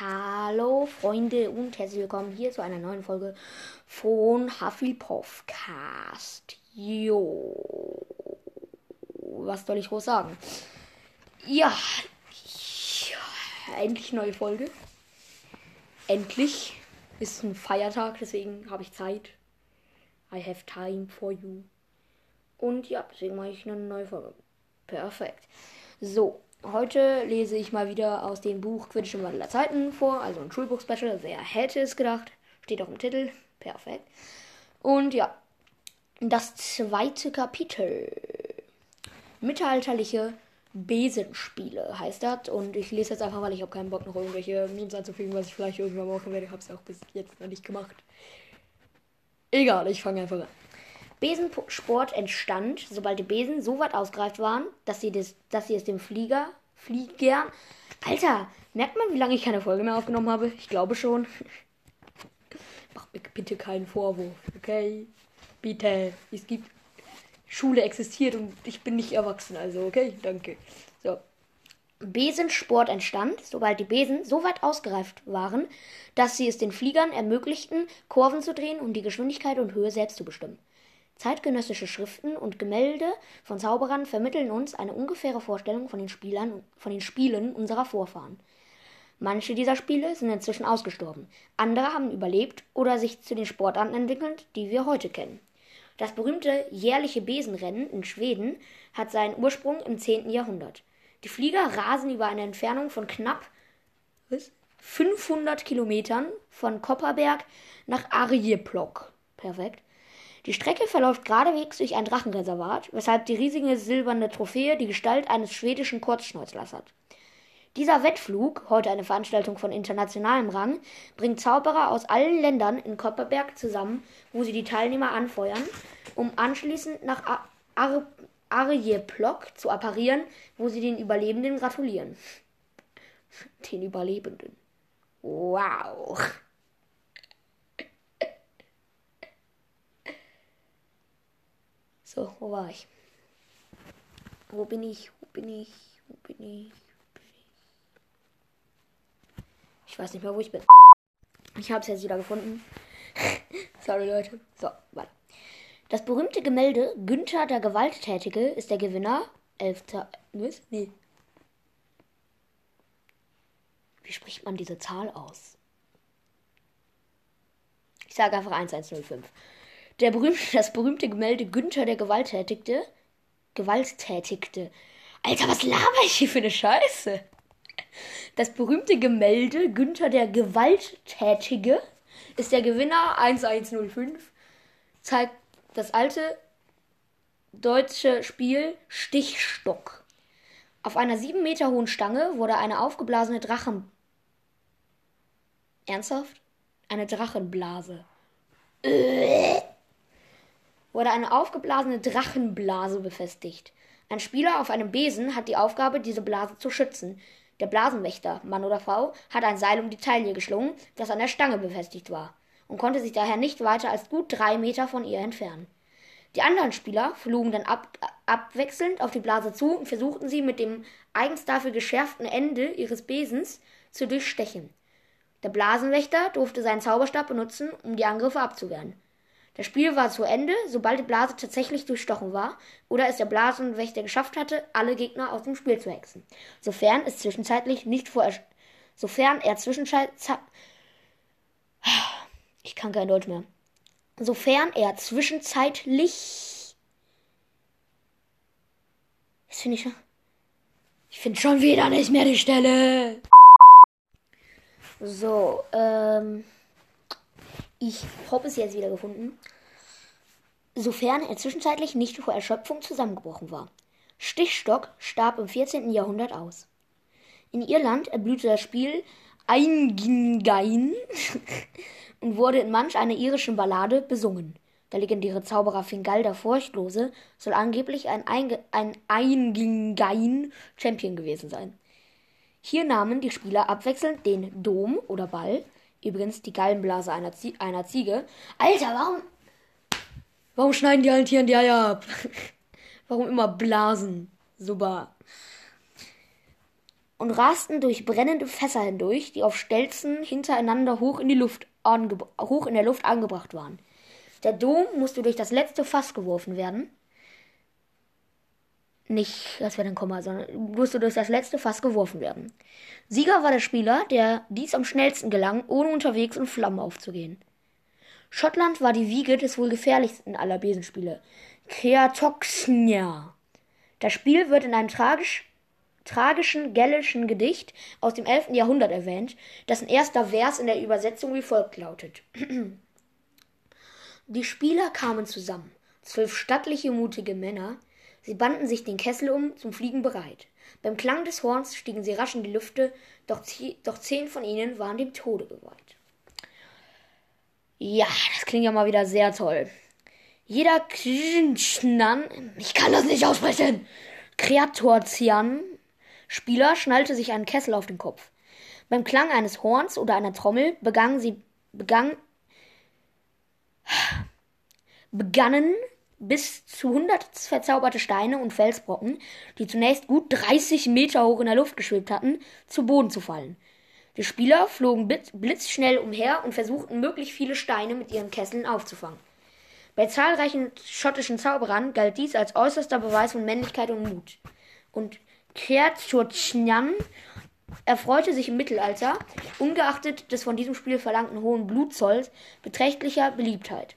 Hallo Freunde und herzlich willkommen hier zu einer neuen Folge von Hufflepuff Cast. Jo, was soll ich groß sagen? Ja, ja, endlich neue Folge. Endlich ist ein Feiertag, deswegen habe ich Zeit. I have time for you. Und ja, deswegen mache ich eine neue Folge. Perfekt. So, heute lese ich mal wieder aus dem Buch Quidditch im Wandel der Zeiten vor, also ein Schulbuch-Special. Wer hätte es gedacht? Steht auch im Titel. Perfekt. Und ja, das zweite Kapitel. Mittelalterliche Besenspiele heißt das. Und ich lese jetzt einfach, weil ich habe keinen Bock noch irgendwelche Memes anzufügen, was ich vielleicht irgendwann machen werde. Ich habe es ja auch bis jetzt noch nicht gemacht. Egal, ich fange einfach an. Besensport entstand, sobald die Besen so weit ausgereift waren, dass sie, das, dass sie es dem Flieger, Flieger, Alter, merkt man, wie lange ich keine Folge mehr aufgenommen habe? Ich glaube schon. Macht mir bitte keinen Vorwurf, okay? Bitte. Es gibt, Schule existiert und ich bin nicht erwachsen, also okay, danke. So. Besensport entstand, sobald die Besen so weit ausgereift waren, dass sie es den Fliegern ermöglichten, Kurven zu drehen und die Geschwindigkeit und Höhe selbst zu bestimmen. Zeitgenössische Schriften und Gemälde von Zauberern vermitteln uns eine ungefähre Vorstellung von den, Spielern, von den Spielen unserer Vorfahren. Manche dieser Spiele sind inzwischen ausgestorben, andere haben überlebt oder sich zu den Sportarten entwickelt, die wir heute kennen. Das berühmte jährliche Besenrennen in Schweden hat seinen Ursprung im 10. Jahrhundert. Die Flieger rasen über eine Entfernung von knapp was? 500 Kilometern von Kopperberg nach Arjeplog. Perfekt. Die Strecke verläuft geradewegs durch ein Drachenreservat, weshalb die riesige silberne Trophäe die Gestalt eines schwedischen Kurzschnäuzlers hat. Dieser Wettflug, heute eine Veranstaltung von internationalem Rang, bringt Zauberer aus allen Ländern in Kopperberg zusammen, wo sie die Teilnehmer anfeuern, um anschließend nach Ar Ar Arjeplog zu apparieren, wo sie den Überlebenden gratulieren. Den Überlebenden. Wow. So, wo war ich? Wo bin ich? Wo bin ich? Wo bin ich? Ich weiß nicht mehr, wo ich bin. Ich habe es jetzt wieder gefunden. Sorry, Leute. So, warte. Das berühmte Gemälde Günther der Gewalttätige ist der Gewinner. Elfter. Was? Nee. Wie spricht man diese Zahl aus? Ich sage einfach 1105. Der berühmte, das berühmte Gemälde Günther der Gewalttätigte. Gewalttätigte. Alter, was laber ich hier für eine Scheiße? Das berühmte Gemälde Günther der Gewalttätige ist der Gewinner 1105. Zeigt das alte deutsche Spiel Stichstock. Auf einer sieben Meter hohen Stange wurde eine aufgeblasene Drachen. Ernsthaft? Eine Drachenblase. Äh wurde eine aufgeblasene Drachenblase befestigt. Ein Spieler auf einem Besen hat die Aufgabe, diese Blase zu schützen. Der Blasenwächter, Mann oder Frau, hat ein Seil um die Taille geschlungen, das an der Stange befestigt war, und konnte sich daher nicht weiter als gut drei Meter von ihr entfernen. Die anderen Spieler flogen dann ab, abwechselnd auf die Blase zu und versuchten sie mit dem eigens dafür geschärften Ende ihres Besens zu durchstechen. Der Blasenwächter durfte seinen Zauberstab benutzen, um die Angriffe abzuwehren. Das Spiel war zu Ende, sobald die Blase tatsächlich durchstochen war oder es der Blasenwächter geschafft hatte, alle Gegner aus dem Spiel zu hexen. Sofern es zwischenzeitlich nicht vor sofern er zwischenzeitlich ich kann kein Deutsch mehr. Sofern er zwischenzeitlich das finde ich schon ich finde schon wieder nicht mehr die Stelle. So, ähm ich habe es jetzt wieder gefunden. Sofern er zwischenzeitlich nicht vor Erschöpfung zusammengebrochen war. Stichstock starb im 14. Jahrhundert aus. In Irland erblühte das Spiel Eingingain und wurde in manch einer irischen Ballade besungen. Der legendäre Zauberer Fingal der Furchtlose soll angeblich ein, Einge ein Eingingain Champion gewesen sein. Hier nahmen die Spieler abwechselnd den Dom oder Ball, Übrigens die Gallenblase einer, Zie einer Ziege. Alter, warum. Warum schneiden die allen Tieren die Eier ab? warum immer Blasen? Super. und rasten durch brennende Fässer hindurch, die auf Stelzen hintereinander hoch in, die Luft hoch in der Luft angebracht waren. Der Dom musste durch das letzte Fass geworfen werden. Nicht, das wäre ein Komma, sondern musste durch das letzte Fass geworfen werden. Sieger war der Spieler, der dies am schnellsten gelang, ohne unterwegs in Flammen aufzugehen. Schottland war die Wiege des wohl gefährlichsten aller Besenspiele, Creatoxnia. Das Spiel wird in einem tragisch, tragischen gälischen Gedicht aus dem 11. Jahrhundert erwähnt, dessen erster Vers in der Übersetzung wie folgt lautet. Die Spieler kamen zusammen, zwölf stattliche, mutige Männer, sie banden sich den Kessel um, zum Fliegen bereit. Beim Klang des Horns stiegen sie rasch in die Lüfte, doch, doch zehn von ihnen waren dem Tode geweiht. Ja, das klingt ja mal wieder sehr toll. Jeder Krinschnan, ich kann das nicht aussprechen, Kreatorzian, Spieler schnallte sich einen Kessel auf den Kopf. Beim Klang eines Horns oder einer Trommel begann sie, begann, begannen bis zu 100 verzauberte Steine und Felsbrocken, die zunächst gut 30 Meter hoch in der Luft geschwebt hatten, zu Boden zu fallen. Die Spieler flogen blitzschnell umher und versuchten möglichst viele Steine mit ihren Kesseln aufzufangen. Bei zahlreichen schottischen Zauberern galt dies als äußerster Beweis von Männlichkeit und Mut. Und Kertschurtschnan erfreute sich im Mittelalter, ungeachtet des von diesem Spiel verlangten hohen Blutzolls, beträchtlicher Beliebtheit.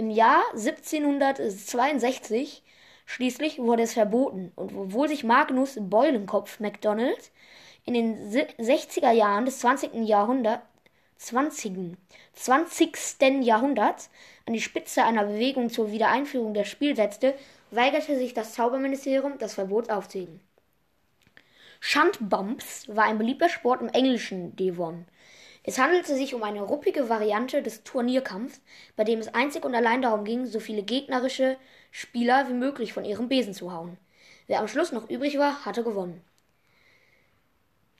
Im Jahr 1762 schließlich wurde es verboten und obwohl sich Magnus Beulenkopf MacDonald in den 60er Jahren des 20. Jahrhunderts 20. 20. Jahrhunderts an die Spitze einer Bewegung zur Wiedereinführung der Spiel setzte, weigerte sich das Zauberministerium, das Verbot aufzuheben. Shuntbumps war ein beliebter Sport im englischen Devon. Es handelte sich um eine ruppige Variante des Turnierkampfs, bei dem es einzig und allein darum ging, so viele gegnerische Spieler wie möglich von ihrem Besen zu hauen. Wer am Schluss noch übrig war, hatte gewonnen.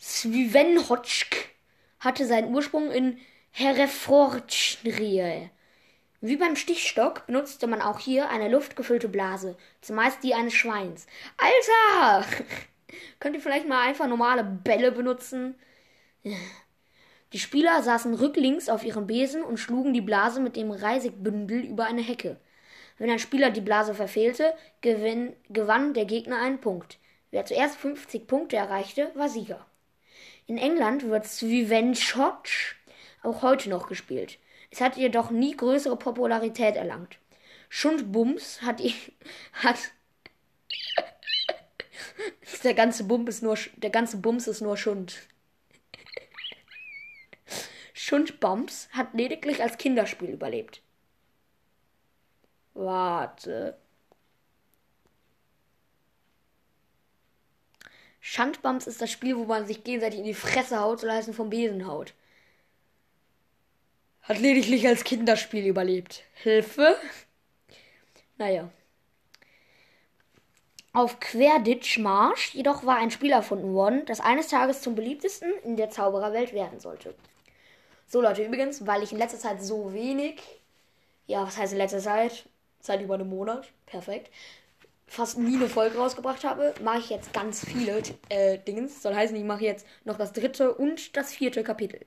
Svivenhotschk hatte seinen Ursprung in Herefordschrie. Wie beim Stichstock benutzte man auch hier eine luftgefüllte Blase, zumeist die eines Schweins. Alter! Könnt ihr vielleicht mal einfach normale Bälle benutzen? Die Spieler saßen rücklings auf ihrem Besen und schlugen die Blase mit dem Reisigbündel über eine Hecke. Wenn ein Spieler die Blase verfehlte, gewinn, gewann der Gegner einen Punkt. Wer zuerst 50 Punkte erreichte, war Sieger. In England wird Swivenchotch auch heute noch gespielt. Es hat jedoch nie größere Popularität erlangt. Schundbums hat, hat der ganze Bums ist nur der ganze Bums ist nur Schund. Schundbums hat lediglich als Kinderspiel überlebt. Warte. Schandbums ist das Spiel, wo man sich gegenseitig in die Fresse haut, soll heißen vom Besen haut. Hat lediglich als Kinderspiel überlebt. Hilfe? Naja. Auf Querditch-Marsch jedoch war ein Spiel erfunden worden, das eines Tages zum beliebtesten in der Zaubererwelt werden sollte. So Leute, übrigens, weil ich in letzter Zeit so wenig, ja, was heißt in letzter Zeit? Seit über einem Monat, perfekt, fast nie eine Folge rausgebracht habe, mache ich jetzt ganz viele äh, Dings. Soll heißen, ich mache jetzt noch das dritte und das vierte Kapitel.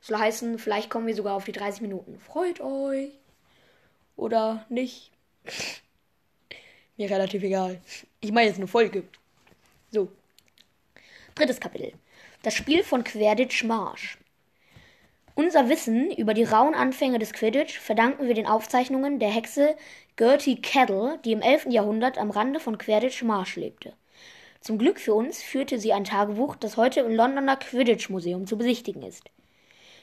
Soll heißen, vielleicht kommen wir sogar auf die 30 Minuten. Freut euch. Oder nicht. Mir relativ egal. Ich meine jetzt eine Folge. So. Drittes Kapitel. Das Spiel von Quidditch Marsch. Unser Wissen über die rauen Anfänge des Quidditch verdanken wir den Aufzeichnungen der Hexe Gertie Cadell, die im 11. Jahrhundert am Rande von Quidditch Marsch lebte. Zum Glück für uns führte sie ein Tagebuch, das heute im Londoner Quidditch Museum zu besichtigen ist.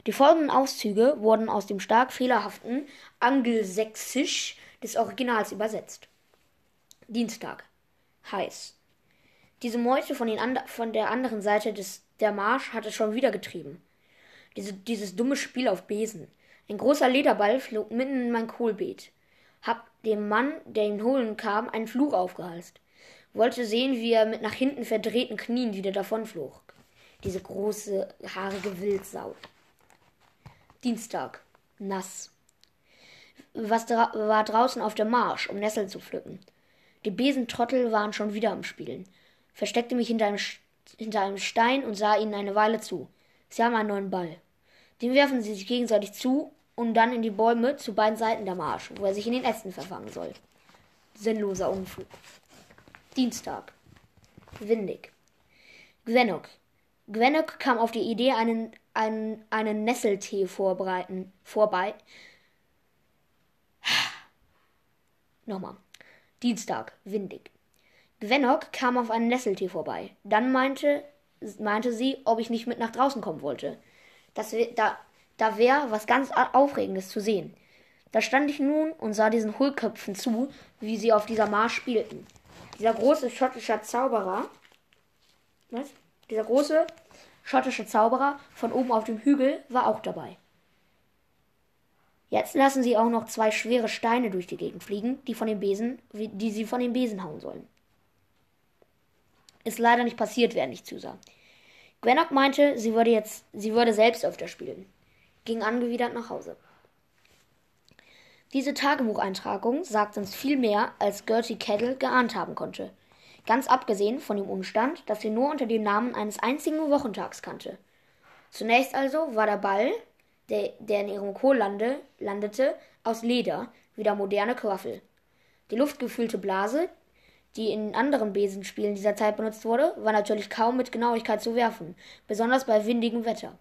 Die folgenden Auszüge wurden aus dem stark fehlerhaften Angelsächsisch des Originals übersetzt. Dienstag. Heiß. Diese Meute von, von der anderen Seite des, der Marsch hatte schon wieder getrieben. Diese, dieses dumme Spiel auf Besen. Ein großer Lederball flog mitten in mein Kohlbeet. Hab dem Mann, der ihn holen kam, einen Fluch aufgehalst. Wollte sehen, wie er mit nach hinten verdrehten Knien wieder davonflog. Diese große, haarige Wildsau. Dienstag. Nass. Was dra war draußen auf dem Marsch, um Nesseln zu pflücken. Die Besentrottel waren schon wieder am Spielen. Versteckte mich hinter einem hinter einem Stein und sah ihnen eine Weile zu. Sie haben einen neuen Ball. Den werfen sie sich gegenseitig zu und dann in die Bäume zu beiden Seiten der Marsch, wo er sich in den Ästen verfangen soll. Sinnloser Unfug. Dienstag. Windig. Gwenok. Gwenok kam auf die Idee, einen, einen, einen Nesseltee vorbereiten, vorbei. Nochmal. Dienstag. Windig. Gwenok kam auf einen Nesseltee vorbei. Dann meinte, meinte sie, ob ich nicht mit nach draußen kommen wollte. Das, da da wäre was ganz Aufregendes zu sehen. Da stand ich nun und sah diesen Hohlköpfen zu, wie sie auf dieser Marsch spielten. Dieser große schottische Zauberer, was? Dieser große schottische Zauberer von oben auf dem Hügel war auch dabei. Jetzt lassen sie auch noch zwei schwere Steine durch die Gegend fliegen, die, von dem Besen, die sie von dem Besen hauen sollen. Ist leider nicht passiert, während ich zusah. Gwennock meinte, sie würde jetzt, sie würde selbst öfter spielen. Ging angewidert nach Hause. Diese Tagebucheintragung sagt uns viel mehr, als Gertie Kettle geahnt haben konnte. Ganz abgesehen von dem Umstand, dass sie nur unter dem Namen eines einzigen Wochentags kannte. Zunächst also war der Ball, der, der in ihrem lande, landete, aus Leder, wie der moderne Quaffel. Die luftgefüllte Blase, die in anderen Besenspielen dieser Zeit benutzt wurde, war natürlich kaum mit Genauigkeit zu werfen, besonders bei windigem Wetter.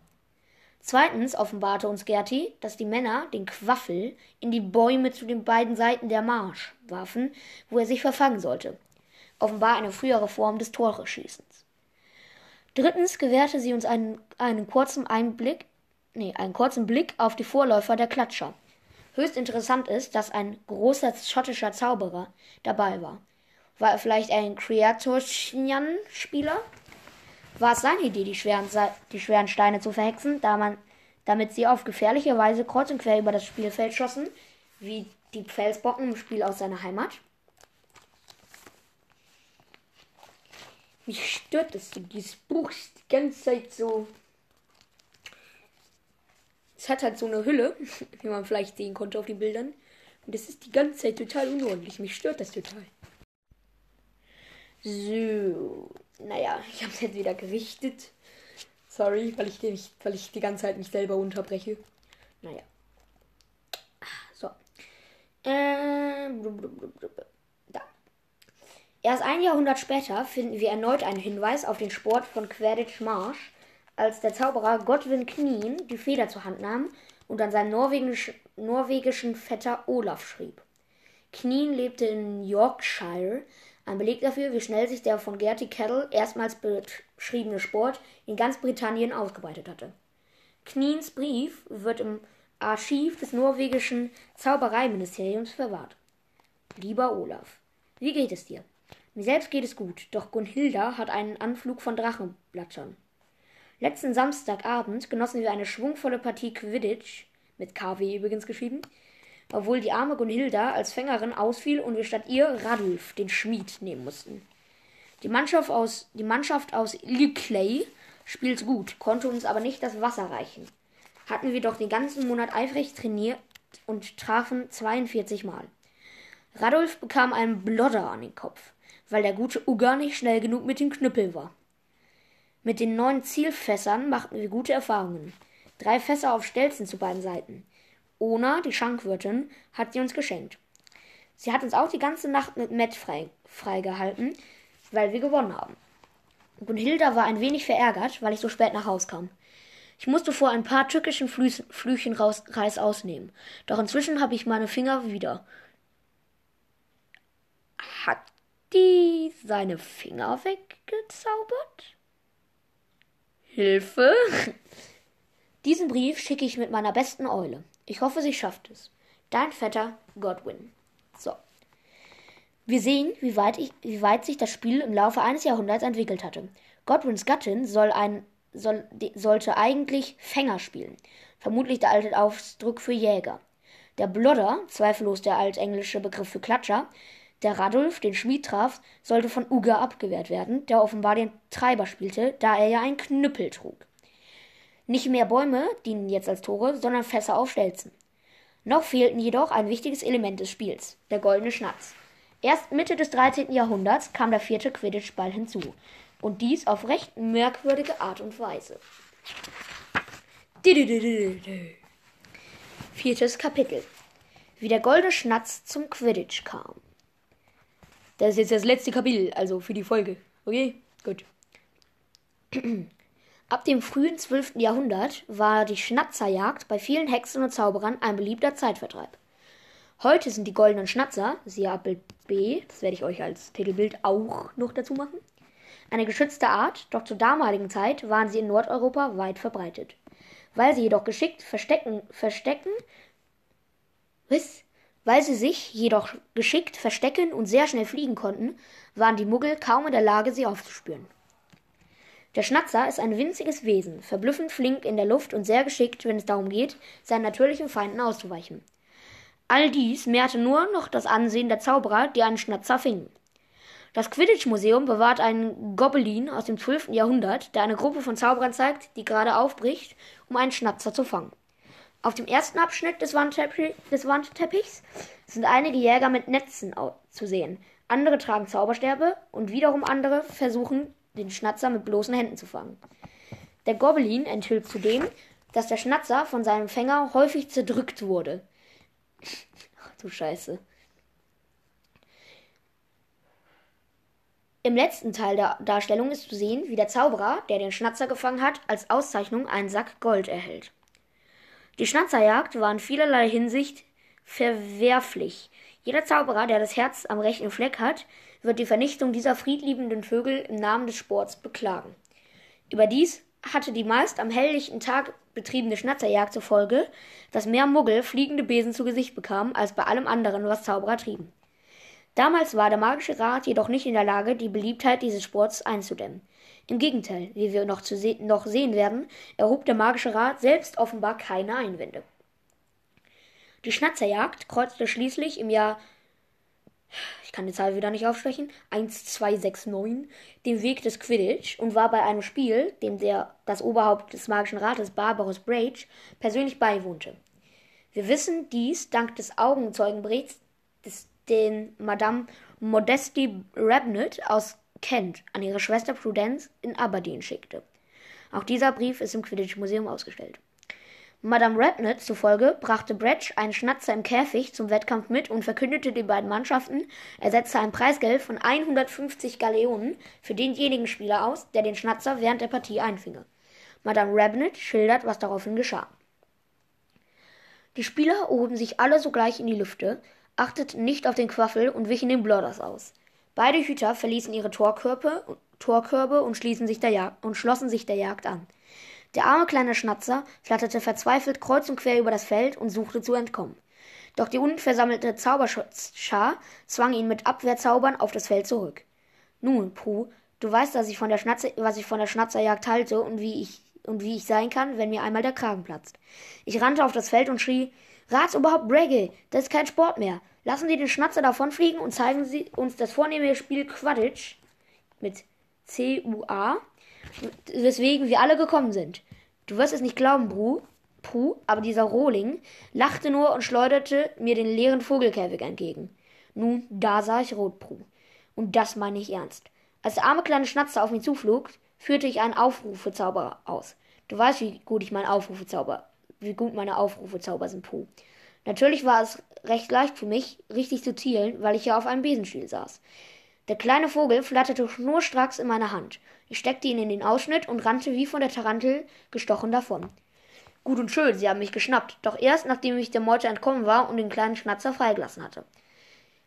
Zweitens offenbarte uns Gerti, dass die Männer den Quaffel in die Bäume zu den beiden Seiten der Marsch warfen, wo er sich verfangen sollte. Offenbar eine frühere Form des Tore-Schießens. Drittens gewährte sie uns einen, einen kurzen Einblick, nee, einen kurzen Blick auf die Vorläufer der Klatscher. Höchst interessant ist, dass ein großer schottischer Zauberer dabei war. War er vielleicht ein Kreatorschnjan-Spieler? War es seine Idee, die schweren, die schweren Steine zu verhexen, da man, damit sie auf gefährliche Weise kreuz und quer über das Spielfeld schossen, wie die Felsbocken im Spiel aus seiner Heimat? Mich stört es, dieses Buch ist die ganze Zeit so. Es hat halt so eine Hülle, wie man vielleicht sehen konnte auf den Bildern. Und es ist die ganze Zeit total unordentlich. Mich stört das total. So, naja, ich habe es jetzt wieder gerichtet. Sorry, weil ich, nicht, weil ich die ganze Zeit mich selber unterbreche. Naja. So. Ähm, da. Erst ein Jahrhundert später finden wir erneut einen Hinweis auf den Sport von Quidditch Marsch, als der Zauberer Godwin Knien die Feder zur Hand nahm und an seinen norwegisch, norwegischen Vetter Olaf schrieb. Knien lebte in Yorkshire, ein Beleg dafür, wie schnell sich der von Gertie Kettle erstmals beschriebene Sport in ganz Britannien ausgebreitet hatte. Kniens Brief wird im Archiv des norwegischen Zaubereiministeriums verwahrt. Lieber Olaf, wie geht es dir? Mir selbst geht es gut, doch Gunhilda hat einen Anflug von Drachenblattern. Letzten Samstagabend genossen wir eine schwungvolle Partie Quidditch, mit KW übrigens geschrieben, obwohl die arme Gunhilda als Fängerin ausfiel und wir statt ihr Radulf, den Schmied, nehmen mussten. Die Mannschaft aus, die Mannschaft aus Lickley spielt gut, konnte uns aber nicht das Wasser reichen. Hatten wir doch den ganzen Monat eifrig trainiert und trafen 42 Mal. Radulf bekam einen Blodder an den Kopf, weil der gute Ugger nicht schnell genug mit dem Knüppel war. Mit den neuen Zielfässern machten wir gute Erfahrungen. Drei Fässer auf Stelzen zu beiden Seiten. Ona, die Schankwirtin, hat sie uns geschenkt. Sie hat uns auch die ganze Nacht mit Matt freigehalten, frei weil wir gewonnen haben. Gunhilda war ein wenig verärgert, weil ich so spät nach Haus kam. Ich musste vor ein paar tückischen Flü Flüchen raus, Reis ausnehmen. Doch inzwischen habe ich meine Finger wieder. Hat die seine Finger weggezaubert? Hilfe! Diesen Brief schicke ich mit meiner besten Eule. Ich hoffe, sie schafft es. Dein Vetter Godwin. So. Wir sehen, wie weit, ich, wie weit sich das Spiel im Laufe eines Jahrhunderts entwickelt hatte. Godwins Gattin soll ein, soll, sollte eigentlich Fänger spielen. Vermutlich der alte Ausdruck für Jäger. Der Blodder, zweifellos der altenglische Begriff für Klatscher, der Radulf den Schmied traf, sollte von Uga abgewehrt werden, der offenbar den Treiber spielte, da er ja einen Knüppel trug. Nicht mehr Bäume dienen jetzt als Tore, sondern Fässer auf Stelzen. Noch fehlten jedoch ein wichtiges Element des Spiels, der goldene Schnatz. Erst Mitte des 13. Jahrhunderts kam der vierte Quidditch-Ball hinzu. Und dies auf recht merkwürdige Art und Weise. Viertes Kapitel. Wie der goldene Schnatz zum Quidditch kam. Das ist jetzt das letzte Kapitel, also für die Folge. Okay, gut. Ab dem frühen 12. Jahrhundert war die Schnatzerjagd bei vielen Hexen und Zauberern ein beliebter Zeitvertreib. Heute sind die goldenen Schnatzer, siehe Abbild B, das werde ich euch als Titelbild auch noch dazu machen, eine geschützte Art, doch zur damaligen Zeit waren sie in Nordeuropa weit verbreitet. Weil sie jedoch geschickt verstecken, verstecken, was? Weil sie sich jedoch geschickt verstecken und sehr schnell fliegen konnten, waren die Muggel kaum in der Lage, sie aufzuspüren. Der Schnatzer ist ein winziges Wesen, verblüffend flink in der Luft und sehr geschickt, wenn es darum geht, seinen natürlichen Feinden auszuweichen. All dies mehrte nur noch das Ansehen der Zauberer, die einen Schnatzer fingen. Das Quidditch-Museum bewahrt einen Gobelin aus dem 12. Jahrhundert, der eine Gruppe von Zauberern zeigt, die gerade aufbricht, um einen Schnatzer zu fangen. Auf dem ersten Abschnitt des, Wandteppich, des Wandteppichs sind einige Jäger mit Netzen zu sehen. Andere tragen Zauberstäbe und wiederum andere versuchen, den Schnatzer mit bloßen Händen zu fangen. Der Gobelin enthüllt zudem, dass der Schnatzer von seinem Fänger häufig zerdrückt wurde. Ach du Scheiße. Im letzten Teil der Darstellung ist zu sehen, wie der Zauberer, der den Schnatzer gefangen hat, als Auszeichnung einen Sack Gold erhält. Die Schnatzerjagd war in vielerlei Hinsicht verwerflich. Jeder Zauberer, der das Herz am rechten Fleck hat, wird die Vernichtung dieser friedliebenden Vögel im Namen des Sports beklagen. Überdies hatte die meist am helllichten Tag betriebene Schnatzerjagd zur Folge, dass mehr Muggel fliegende Besen zu Gesicht bekamen als bei allem anderen, was Zauberer trieben. Damals war der Magische Rat jedoch nicht in der Lage, die Beliebtheit dieses Sports einzudämmen. Im Gegenteil, wie wir noch, se noch sehen werden, erhob der Magische Rat selbst offenbar keine Einwände. Die Schnatzerjagd kreuzte schließlich im Jahr ich kann die Zahl wieder nicht aufsprechen, 1269, den Weg des Quidditch und war bei einem Spiel, dem der, das Oberhaupt des Magischen Rates, Barbarus Brage, persönlich beiwohnte. Wir wissen dies dank des Augenzeugenberichts, des, den Madame Modesty Rabnett aus Kent an ihre Schwester Prudence in Aberdeen schickte. Auch dieser Brief ist im Quidditch-Museum ausgestellt. Madame Rednet zufolge brachte Bretsch einen Schnatzer im Käfig zum Wettkampf mit und verkündete den beiden Mannschaften, er setze ein Preisgeld von 150 Galeonen für denjenigen Spieler aus, der den Schnatzer während der Partie einfinge. Madame Rabnett schildert, was daraufhin geschah. Die Spieler erhoben sich alle sogleich in die Lüfte, achteten nicht auf den Quaffel und wichen den Blodders aus. Beide Hüter verließen ihre Torkörbe, Torkörbe und, sich und schlossen sich der Jagd an. Der arme kleine Schnatzer flatterte verzweifelt kreuz und quer über das Feld und suchte zu entkommen. Doch die unversammelte Zauberschar zwang ihn mit Abwehrzaubern auf das Feld zurück. Nun, Puh, du weißt, dass ich von der Schnatze, was ich von der Schnatzerjagd halte und wie ich und wie ich sein kann, wenn mir einmal der Kragen platzt. Ich rannte auf das Feld und schrie, Ratsoberhaupt Bragge, das ist kein Sport mehr. Lassen Sie den Schnatzer davonfliegen und zeigen Sie uns das vornehme Spiel Quidditch mit C-U-A, weswegen wir alle gekommen sind. Du wirst es nicht glauben, Bru, Puh, aber dieser Rohling lachte nur und schleuderte mir den leeren Vogelkäfig entgegen. Nun, da sah ich rot, Pru. Und das meine ich ernst. Als der arme kleine Schnatzer auf mich zuflog, führte ich einen Aufrufezauber aus. Du weißt, wie gut ich mein Aufrufezauber, wie gut meine Aufrufezauber sind, Puh. Natürlich war es recht leicht für mich, richtig zu zielen, weil ich ja auf einem Besenstiel saß. Der kleine Vogel flatterte schnurstracks in meine Hand. Ich steckte ihn in den Ausschnitt und rannte wie von der Tarantel gestochen davon. Gut und schön, sie haben mich geschnappt, doch erst nachdem ich der Meute entkommen war und den kleinen Schnatzer freigelassen hatte.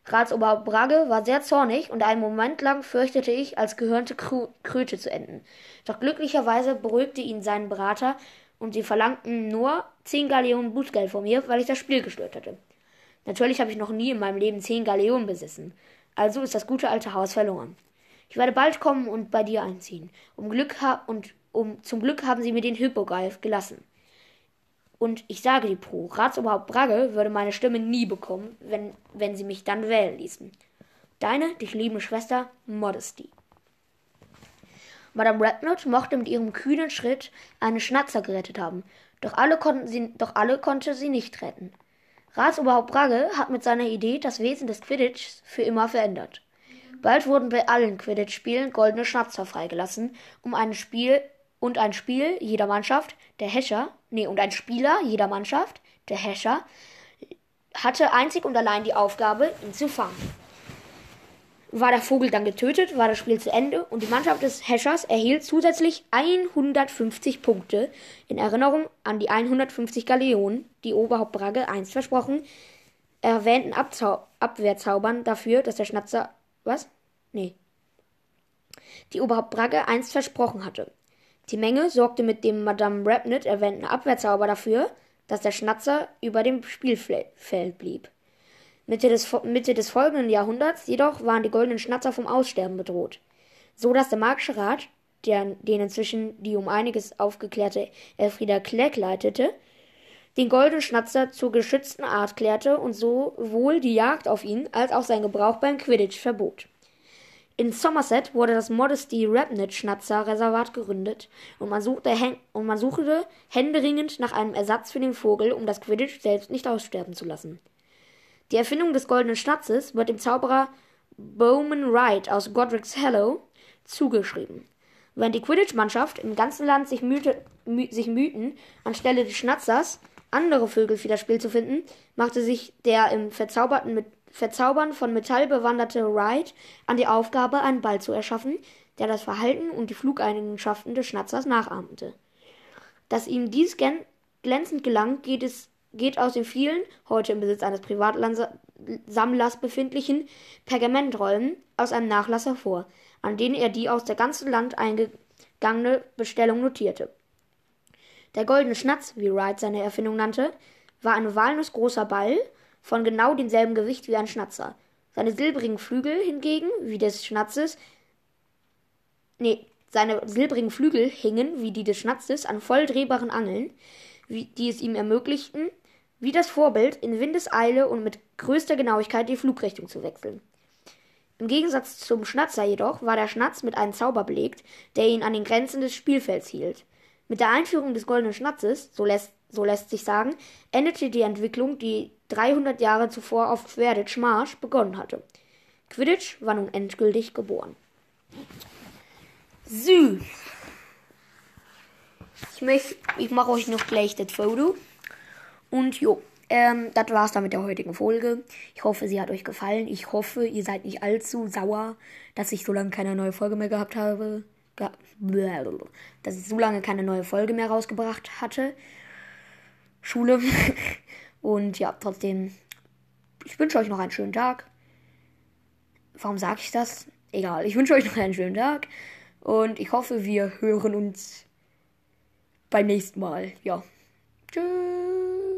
Ratsoberhaupt Bragge war sehr zornig und einen Moment lang fürchtete ich, als gehörnte Kröte zu enden. Doch glücklicherweise beruhigte ihn sein Berater und sie verlangten nur zehn Galeonen Bußgeld von mir, weil ich das Spiel gestört hatte. Natürlich habe ich noch nie in meinem Leben zehn Galeonen besessen. Also ist das gute alte Haus verloren. Ich werde bald kommen und bei dir einziehen. Um Glück ha und um zum Glück haben sie mir den Hippogreif gelassen. Und ich sage die Pro, Ratsoberhaupt Bragge würde meine Stimme nie bekommen, wenn, wenn sie mich dann wählen ließen. Deine, dich liebende Schwester, Modesty. Madame Rednot mochte mit ihrem kühnen Schritt einen Schnatzer gerettet haben, doch alle, konnten sie, doch alle konnte sie nicht retten. Ratsoberhaupt Bragge hat mit seiner Idee das Wesen des Quidditchs für immer verändert. Bald wurden bei allen Quidditch-Spielen goldene Schnatzer freigelassen, um ein Spiel und ein Spiel jeder Mannschaft, der Hescher, nee, und ein Spieler jeder Mannschaft, der Hescher, hatte einzig und allein die Aufgabe, ihn zu fangen. War der Vogel dann getötet, war das Spiel zu Ende und die Mannschaft des Heschers erhielt zusätzlich 150 Punkte in Erinnerung an die 150 Galeonen, die Oberhaupt Bragge einst versprochen, erwähnten Abzau Abwehrzaubern dafür, dass der Schnatzer. Was? Nee. Die Oberhaupt Bragge einst versprochen hatte. Die Menge sorgte mit dem Madame Rapnit erwähnten Abwehrzauber dafür, dass der Schnatzer über dem Spielfeld blieb. Mitte des, Mitte des folgenden Jahrhunderts jedoch waren die goldenen Schnatzer vom Aussterben bedroht, so dass der Magische Rat, der, den inzwischen die um einiges aufgeklärte Elfrieda Clegg leitete, den goldenen Schnatzer zur geschützten Art klärte und sowohl die Jagd auf ihn als auch sein Gebrauch beim Quidditch verbot. In Somerset wurde das Modesty Rapnit Schnatzer Reservat gegründet und man, suchte, und man suchte händeringend nach einem Ersatz für den Vogel, um das Quidditch selbst nicht aussterben zu lassen. Die Erfindung des goldenen Schnatzes wird dem Zauberer Bowman Wright aus Godric's Hollow zugeschrieben. Während die Quidditch-Mannschaft im ganzen Land sich, mühte, mü sich mühten, anstelle des Schnatzers andere Vögel für das Spiel zu finden, machte sich der im Verzaubern von Metall bewanderte Wright an die Aufgabe, einen Ball zu erschaffen, der das Verhalten und die Flugeigenschaften des Schnatzers nachahmte. Dass ihm dies glänzend gelang, geht es geht aus den vielen, heute im Besitz eines Privatsammlers befindlichen, Pergamentrollen aus einem Nachlass hervor, an denen er die aus der ganzen Land eingegangene Bestellung notierte. Der goldene Schnatz, wie Wright seine Erfindung nannte, war ein walnussgroßer Ball von genau demselben Gewicht wie ein Schnatzer. Seine silbrigen Flügel hingegen, wie des Schnatzes, nee, seine silbrigen Flügel hingen, wie die des Schnatzes, an voll drehbaren Angeln, wie, die es ihm ermöglichten, wie das Vorbild in Windeseile und mit größter Genauigkeit die Flugrichtung zu wechseln. Im Gegensatz zum Schnatzer jedoch war der Schnatz mit einem Zauber belegt, der ihn an den Grenzen des Spielfelds hielt. Mit der Einführung des goldenen Schnatzes, so lässt, so lässt sich sagen, endete die Entwicklung, die 300 Jahre zuvor auf Quidditch Marsch begonnen hatte. Quidditch war nun endgültig geboren. So. Ich, ich mache euch noch gleich das Foto. Und jo, ähm, das war's dann mit der heutigen Folge. Ich hoffe, sie hat euch gefallen. Ich hoffe, ihr seid nicht allzu sauer, dass ich so lange keine neue Folge mehr gehabt habe. Dass ich so lange keine neue Folge mehr rausgebracht hatte. Schule. Und ja, trotzdem, ich wünsche euch noch einen schönen Tag. Warum sage ich das? Egal, ich wünsche euch noch einen schönen Tag. Und ich hoffe, wir hören uns beim nächsten Mal. Ja. Tschüss.